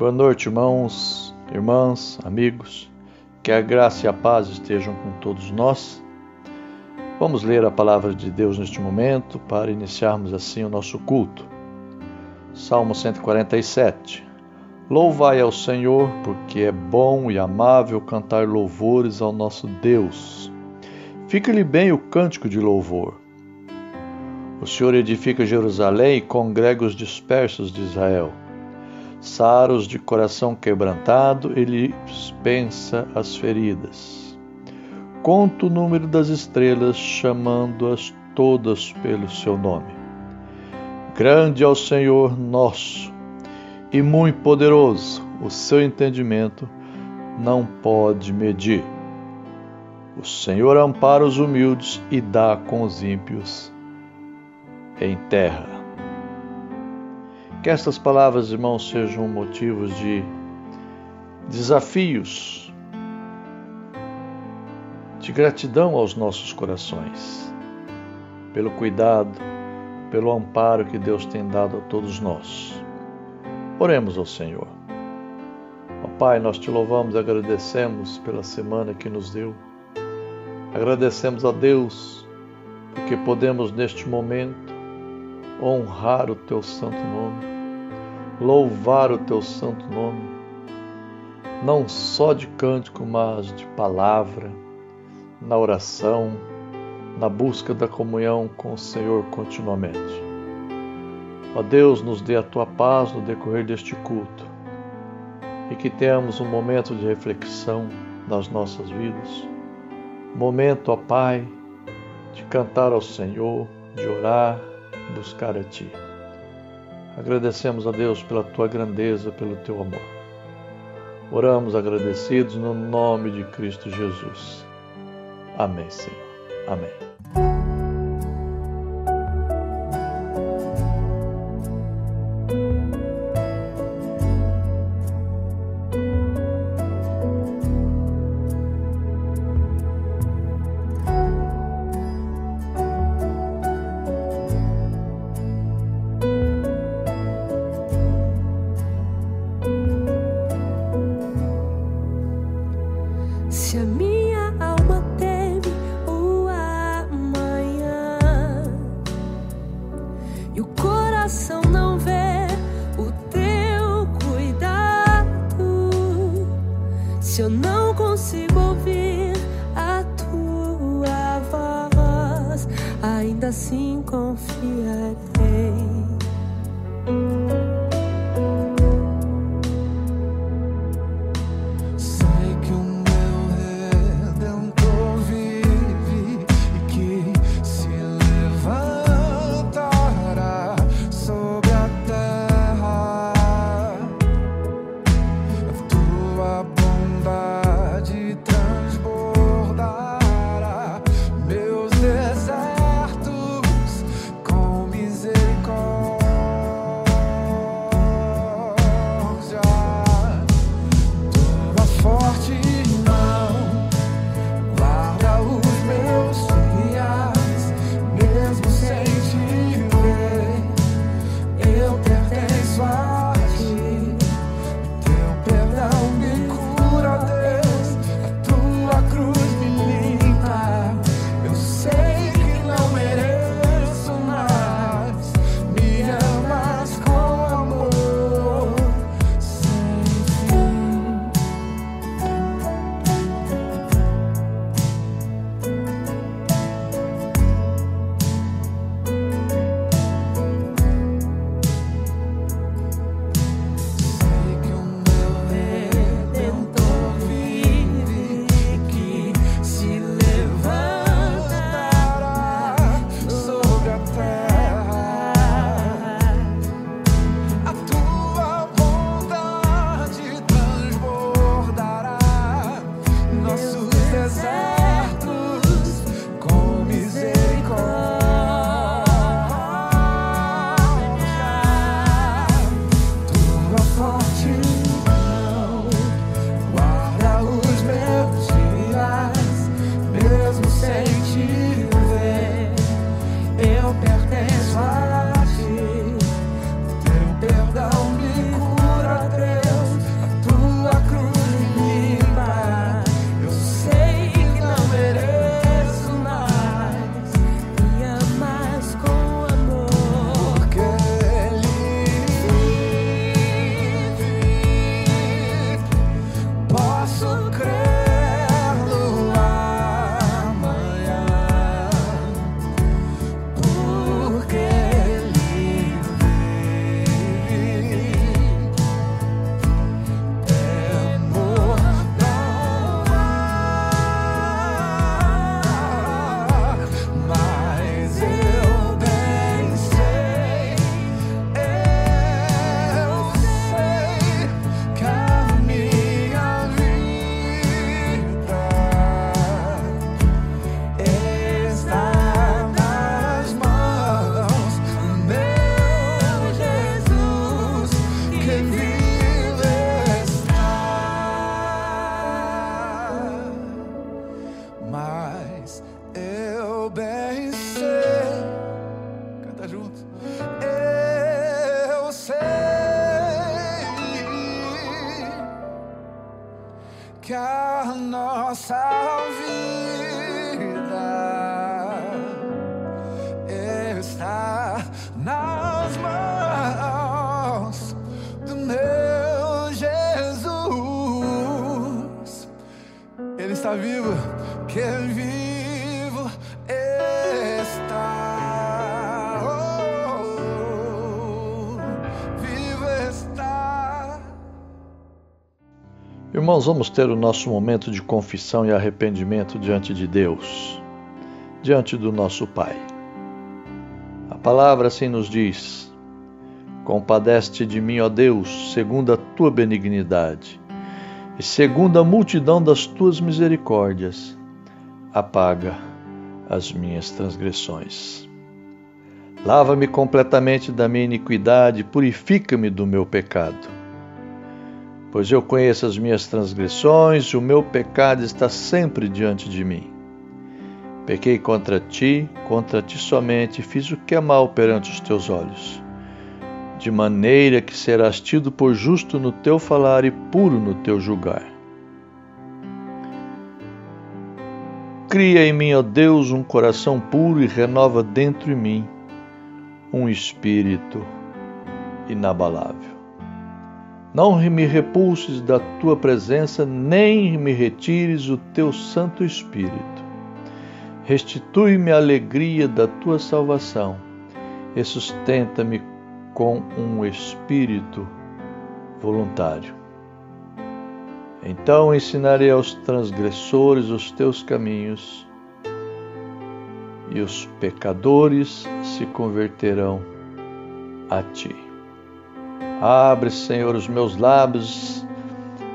Boa noite, irmãos, irmãs, amigos. Que a graça e a paz estejam com todos nós. Vamos ler a palavra de Deus neste momento para iniciarmos assim o nosso culto. Salmo 147. Louvai ao Senhor, porque é bom e amável cantar louvores ao nosso Deus. Fica-lhe bem o cântico de louvor. O Senhor edifica Jerusalém e congrega os dispersos de Israel saros de coração quebrantado, ele dispensa as feridas. Conta o número das estrelas, chamando-as todas pelo seu nome. Grande é o Senhor nosso e muito poderoso, o seu entendimento não pode medir. O Senhor ampara os humildes e dá com os ímpios em terra. Que estas palavras, irmãos, sejam motivos de desafios, de gratidão aos nossos corações, pelo cuidado, pelo amparo que Deus tem dado a todos nós. Oremos ao Senhor. Ó Pai, nós te louvamos e agradecemos pela semana que nos deu. Agradecemos a Deus porque podemos neste momento honrar o teu santo nome louvar o teu santo nome, não só de cântico, mas de palavra, na oração, na busca da comunhão com o Senhor continuamente. Ó Deus, nos dê a tua paz no decorrer deste culto e que tenhamos um momento de reflexão nas nossas vidas. Momento, ó Pai, de cantar ao Senhor, de orar, buscar a Ti. Agradecemos a Deus pela tua grandeza, pelo teu amor. Oramos agradecidos no nome de Cristo Jesus. Amém, Senhor. Amém. Irmãos, vamos ter o nosso momento de confissão e arrependimento diante de Deus, diante do nosso Pai. A palavra assim nos diz: Compadece de mim, ó Deus, segundo a tua benignidade, e segundo a multidão das tuas misericórdias, apaga as minhas transgressões. Lava-me completamente da minha iniquidade, purifica-me do meu pecado Pois eu conheço as minhas transgressões o meu pecado está sempre diante de mim. Pequei contra ti, contra ti somente, fiz o que é mal perante os teus olhos. De maneira que serás tido por justo no teu falar e puro no teu julgar. Cria em mim, ó Deus, um coração puro e renova dentro de mim um espírito inabalável. Não me repulses da tua presença, nem me retires o teu Santo Espírito. Restitui-me a alegria da tua salvação e sustenta-me com um espírito voluntário. Então ensinarei aos transgressores os teus caminhos, e os pecadores se converterão a ti. Abre, Senhor, os meus lábios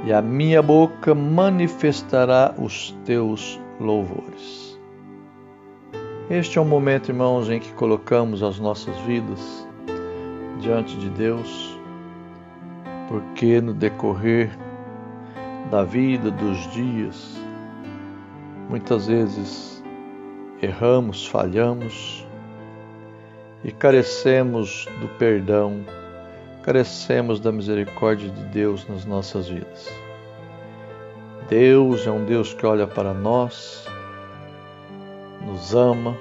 e a minha boca manifestará os teus louvores. Este é o momento, irmãos, em que colocamos as nossas vidas diante de Deus, porque no decorrer da vida, dos dias, muitas vezes erramos, falhamos e carecemos do perdão carecemos da misericórdia de Deus nas nossas vidas. Deus é um Deus que olha para nós, nos ama,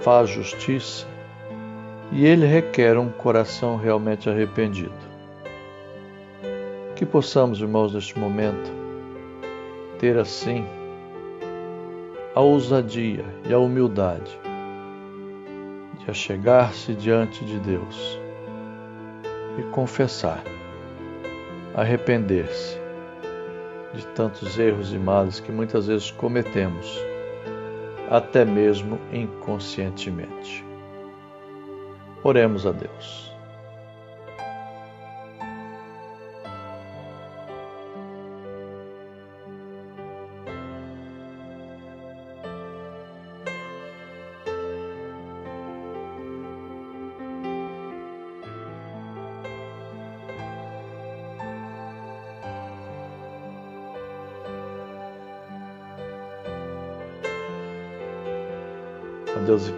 faz justiça e Ele requer um coração realmente arrependido. Que possamos, irmãos, neste momento, ter assim a ousadia e a humildade de achegar-se diante de Deus e confessar, arrepender-se de tantos erros e males que muitas vezes cometemos, até mesmo inconscientemente. Oremos a Deus.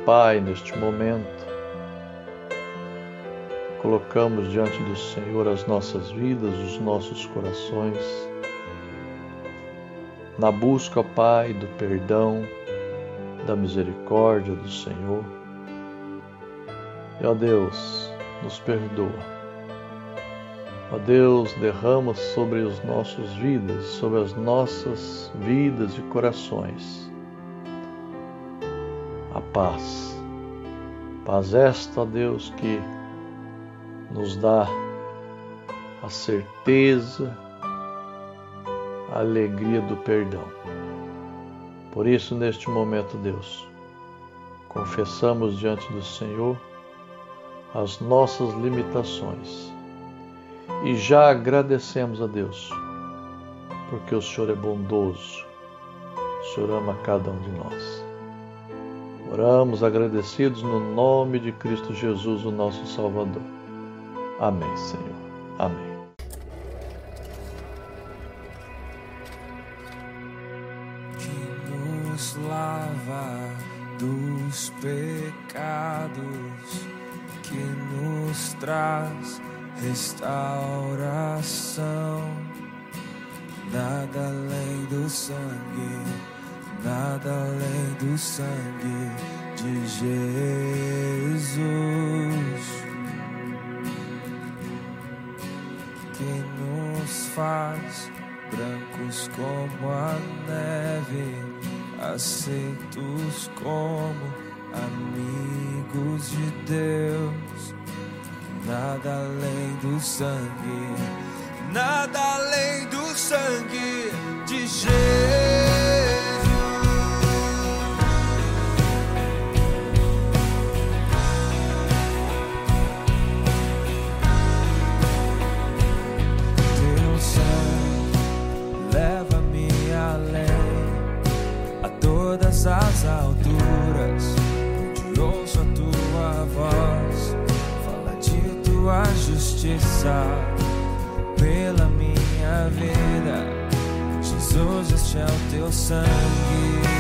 Pai, neste momento, colocamos diante do Senhor as nossas vidas, os nossos corações, na busca, Pai, do perdão, da misericórdia do Senhor. E, ó Deus, nos perdoa. Ó Deus, derrama sobre as nossas vidas, sobre as nossas vidas e corações, paz. Paz esta, Deus, que nos dá a certeza, a alegria do perdão. Por isso, neste momento, Deus, confessamos diante do Senhor as nossas limitações e já agradecemos a Deus, porque o Senhor é bondoso, o Senhor ama cada um de nós. Oramos agradecidos no nome de Cristo Jesus, o nosso Salvador. Amém, Senhor. Amém. Que nos lava dos pecados, que nos traz restauração. Nada do sangue, nada além do sangue de Jesus. Que nos faz brancos como a neve, aceitos como amigos de Deus. Nada além do sangue, nada além do sangue de Jesus. As alturas, onde ouço a tua voz, fala de tua justiça pela minha vida. Jesus, este é o teu sangue.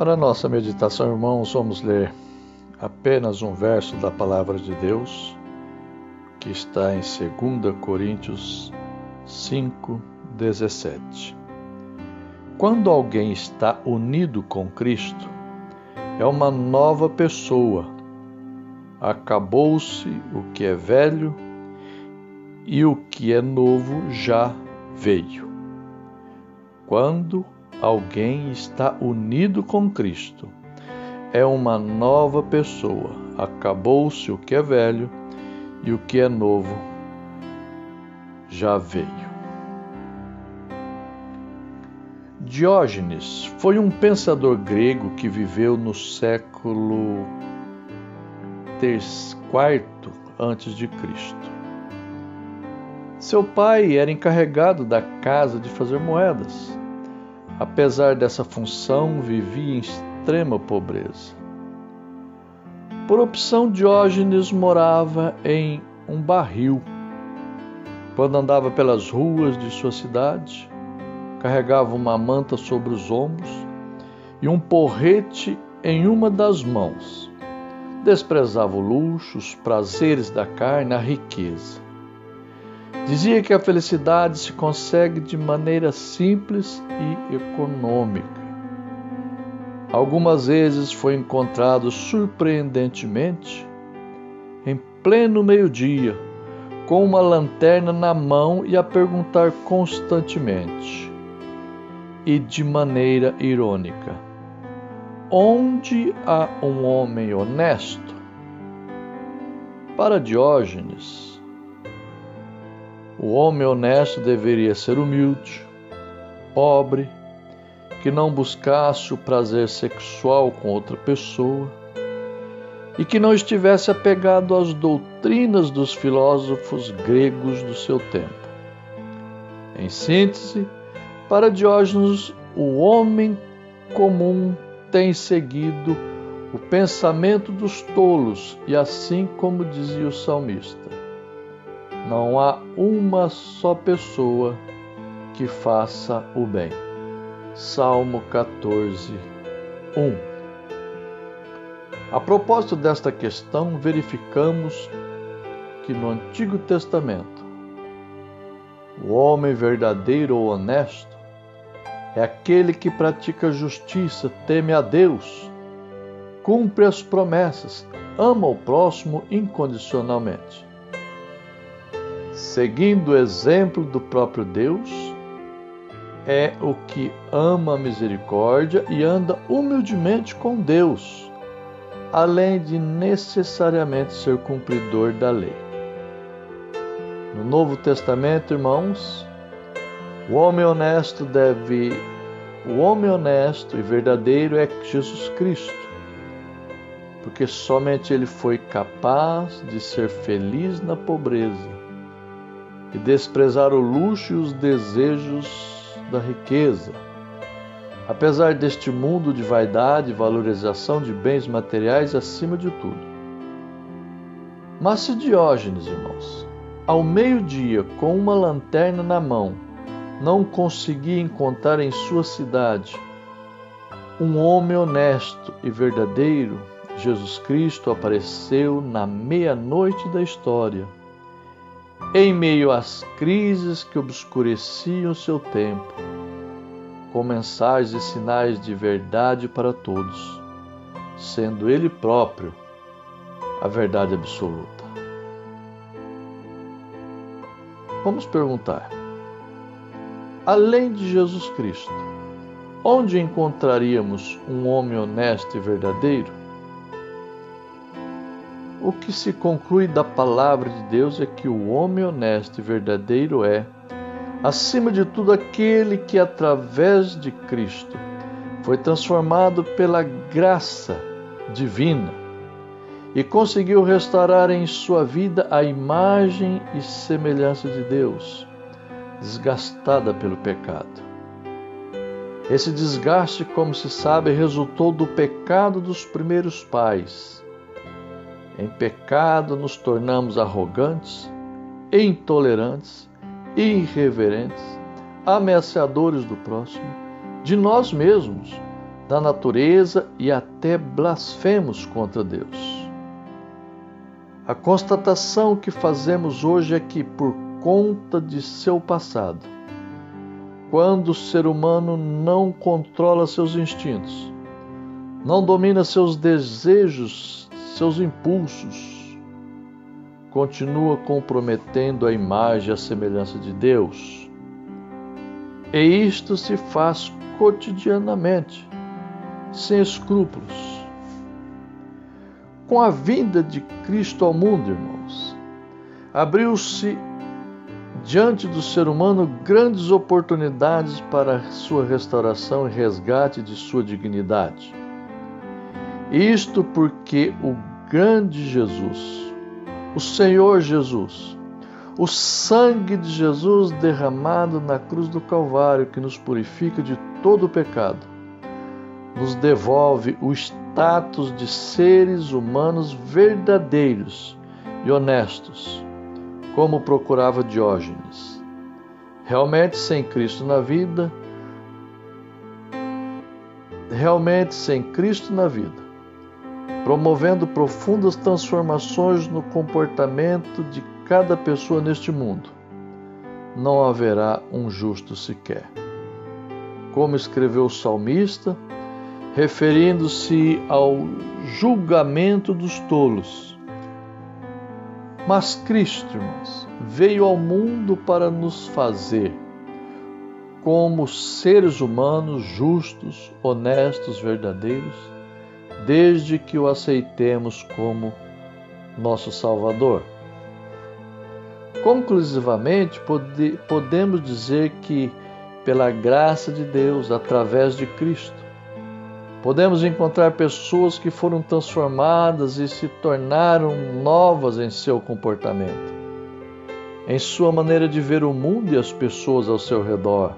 Para nossa meditação, irmãos, vamos ler apenas um verso da palavra de Deus, que está em 2 Coríntios 5:17. Quando alguém está unido com Cristo, é uma nova pessoa. Acabou-se o que é velho e o que é novo já veio. Quando alguém está unido com Cristo. É uma nova pessoa. Acabou-se o que é velho e o que é novo já veio. Diógenes foi um pensador grego que viveu no século quarto antes de Cristo. Seu pai era encarregado da casa de fazer moedas. Apesar dessa função, vivia em extrema pobreza. Por opção, Diógenes morava em um barril. Quando andava pelas ruas de sua cidade, carregava uma manta sobre os ombros e um porrete em uma das mãos. Desprezava o luxo, os prazeres da carne, a riqueza. Dizia que a felicidade se consegue de maneira simples e econômica. Algumas vezes foi encontrado surpreendentemente, em pleno meio-dia, com uma lanterna na mão e a perguntar constantemente, e de maneira irônica: Onde há um homem honesto? Para Diógenes, o homem honesto deveria ser humilde, pobre, que não buscasse o prazer sexual com outra pessoa e que não estivesse apegado às doutrinas dos filósofos gregos do seu tempo. Em síntese, para Diógenes, o homem comum tem seguido o pensamento dos tolos e assim como dizia o salmista, não há uma só pessoa que faça o bem. Salmo 14, 1. A propósito desta questão, verificamos que no Antigo Testamento, o homem verdadeiro ou honesto é aquele que pratica justiça, teme a Deus, cumpre as promessas, ama o próximo incondicionalmente. Seguindo o exemplo do próprio Deus, é o que ama a misericórdia e anda humildemente com Deus, além de necessariamente ser cumpridor da lei. No Novo Testamento, irmãos, o homem honesto deve o homem honesto e verdadeiro é Jesus Cristo, porque somente ele foi capaz de ser feliz na pobreza e desprezar o luxo e os desejos da riqueza. Apesar deste mundo de vaidade e valorização de bens materiais acima de tudo. Mas se Diógenes, irmãos, ao meio-dia, com uma lanterna na mão, não conseguia encontrar em sua cidade um homem honesto e verdadeiro, Jesus Cristo apareceu na meia-noite da história em meio às crises que obscureciam seu tempo, com mensagens e sinais de verdade para todos, sendo Ele próprio a verdade absoluta. Vamos perguntar: além de Jesus Cristo, onde encontraríamos um homem honesto e verdadeiro? O que se conclui da palavra de Deus é que o homem honesto e verdadeiro é, acima de tudo, aquele que, através de Cristo, foi transformado pela graça divina e conseguiu restaurar em sua vida a imagem e semelhança de Deus, desgastada pelo pecado. Esse desgaste, como se sabe, resultou do pecado dos primeiros pais em pecado nos tornamos arrogantes, intolerantes, irreverentes, ameaçadores do próximo, de nós mesmos, da natureza e até blasfemos contra Deus. A constatação que fazemos hoje é que, por conta de seu passado, quando o ser humano não controla seus instintos, não domina seus desejos seus impulsos, continua comprometendo a imagem e a semelhança de Deus. E isto se faz cotidianamente, sem escrúpulos. Com a vinda de Cristo ao mundo, irmãos, abriu-se diante do ser humano grandes oportunidades para sua restauração e resgate de sua dignidade. Isto porque o grande Jesus, o Senhor Jesus, o sangue de Jesus derramado na cruz do Calvário que nos purifica de todo o pecado, nos devolve o status de seres humanos verdadeiros e honestos, como procurava Diógenes. Realmente sem Cristo na vida, realmente sem Cristo na vida, promovendo profundas transformações no comportamento de cada pessoa neste mundo, não haverá um justo sequer. Como escreveu o salmista, referindo-se ao julgamento dos tolos. Mas Cristo, irmãos, veio ao mundo para nos fazer como seres humanos justos, honestos, verdadeiros, desde que o aceitemos como nosso Salvador. Conclusivamente, pode, podemos dizer que, pela graça de Deus, através de Cristo, podemos encontrar pessoas que foram transformadas e se tornaram novas em seu comportamento, em sua maneira de ver o mundo e as pessoas ao seu redor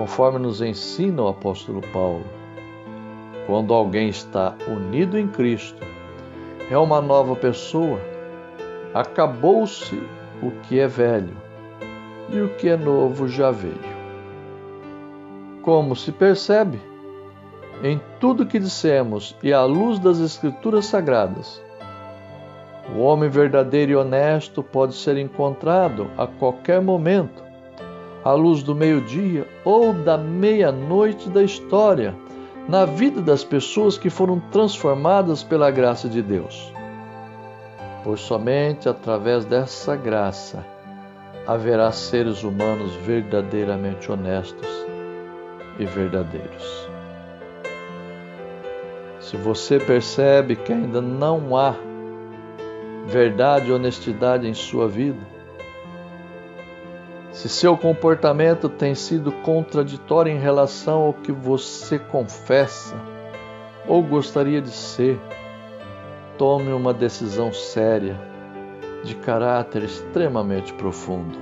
conforme nos ensina o apóstolo Paulo. Quando alguém está unido em Cristo, é uma nova pessoa. Acabou-se o que é velho e o que é novo já veio. Como se percebe, em tudo que dissemos e à luz das Escrituras Sagradas, o homem verdadeiro e honesto pode ser encontrado a qualquer momento à luz do meio-dia ou da meia-noite da história, na vida das pessoas que foram transformadas pela graça de Deus. Pois somente através dessa graça haverá seres humanos verdadeiramente honestos e verdadeiros. Se você percebe que ainda não há verdade e honestidade em sua vida, se seu comportamento tem sido contraditório em relação ao que você confessa ou gostaria de ser, tome uma decisão séria, de caráter extremamente profundo.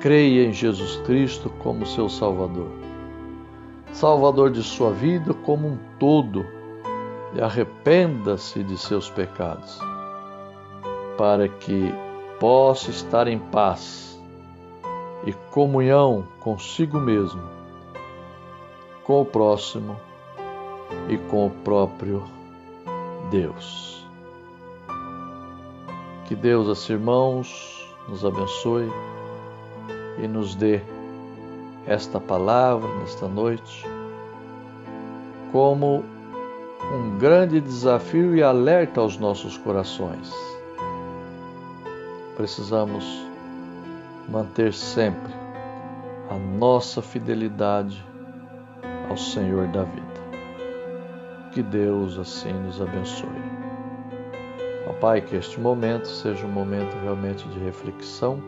Creia em Jesus Cristo como seu Salvador, Salvador de sua vida como um todo, e arrependa-se de seus pecados, para que possa estar em paz e comunhão consigo mesmo, com o próximo e com o próprio Deus. Que Deus, assim, irmãos, nos abençoe e nos dê esta palavra nesta noite como um grande desafio e alerta aos nossos corações. Precisamos manter sempre a nossa fidelidade ao Senhor da vida. Que Deus assim nos abençoe. Pai, que este momento seja um momento realmente de reflexão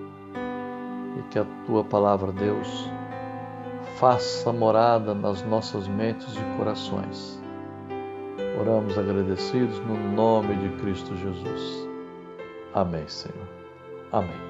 e que a tua palavra, Deus, faça morada nas nossas mentes e corações. Oramos agradecidos no nome de Cristo Jesus. Amém, Senhor. Amém.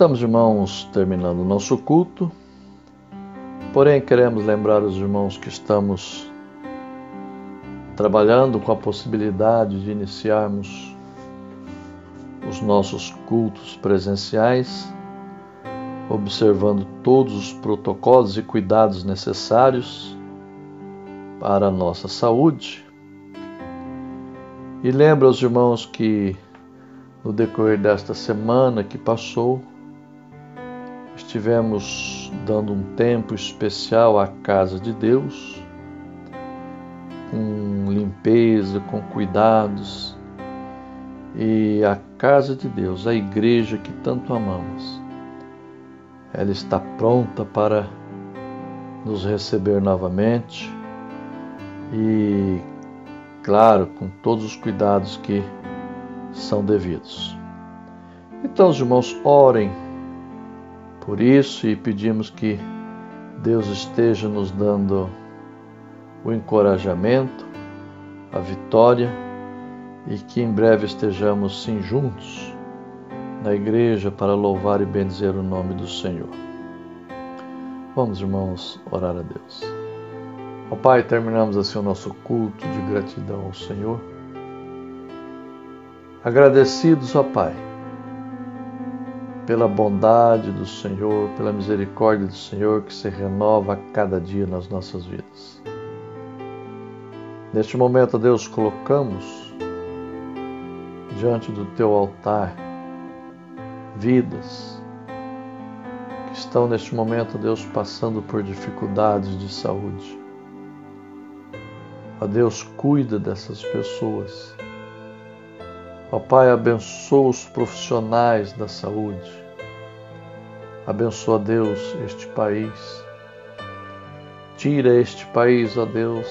Estamos, irmãos, terminando o nosso culto, porém queremos lembrar os irmãos que estamos trabalhando com a possibilidade de iniciarmos os nossos cultos presenciais, observando todos os protocolos e cuidados necessários para a nossa saúde. E lembra os irmãos que no decorrer desta semana que passou, estivemos dando um tempo especial à casa de Deus, com limpeza, com cuidados. E a casa de Deus, a igreja que tanto amamos, ela está pronta para nos receber novamente e, claro, com todos os cuidados que são devidos. Então, os irmãos, orem por isso e pedimos que Deus esteja nos dando o encorajamento, a vitória e que em breve estejamos sim juntos na igreja para louvar e bendizer o nome do Senhor. Vamos, irmãos, orar a Deus. Ó Pai, terminamos assim o nosso culto de gratidão ao Senhor. Agradecidos, ó Pai pela bondade do Senhor, pela misericórdia do Senhor que se renova a cada dia nas nossas vidas. Neste momento, Deus, colocamos diante do teu altar vidas que estão neste momento, Deus, passando por dificuldades de saúde. A Deus, cuida dessas pessoas. Ó Pai, abençoa os profissionais da saúde. Abençoa, Deus, este país. Tira este país, ó Deus,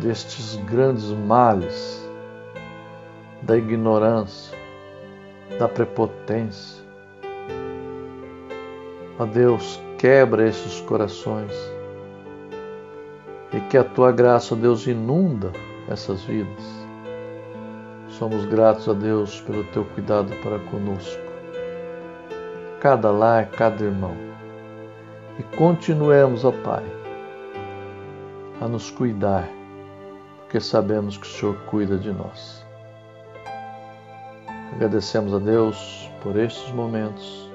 destes grandes males, da ignorância, da prepotência. Ó Deus, quebra esses corações e que a tua graça, ó Deus, inunda essas vidas. Somos gratos a Deus pelo teu cuidado para conosco cada lar, cada irmão. E continuemos, ó Pai, a nos cuidar, porque sabemos que o Senhor cuida de nós. Agradecemos a Deus por estes momentos,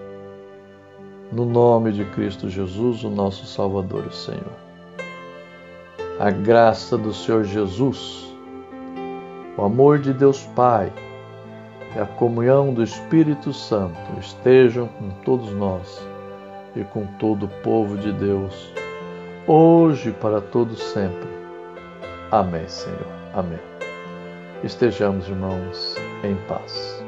no nome de Cristo Jesus, o nosso Salvador e Senhor. A graça do Senhor Jesus, o amor de Deus Pai, e a comunhão do Espírito Santo estejam com todos nós e com todo o povo de Deus, hoje e para todos sempre. Amém, Senhor. Amém. Estejamos, irmãos, em paz.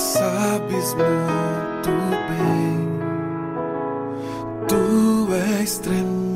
Sabes muito bem. Tu és tremendo.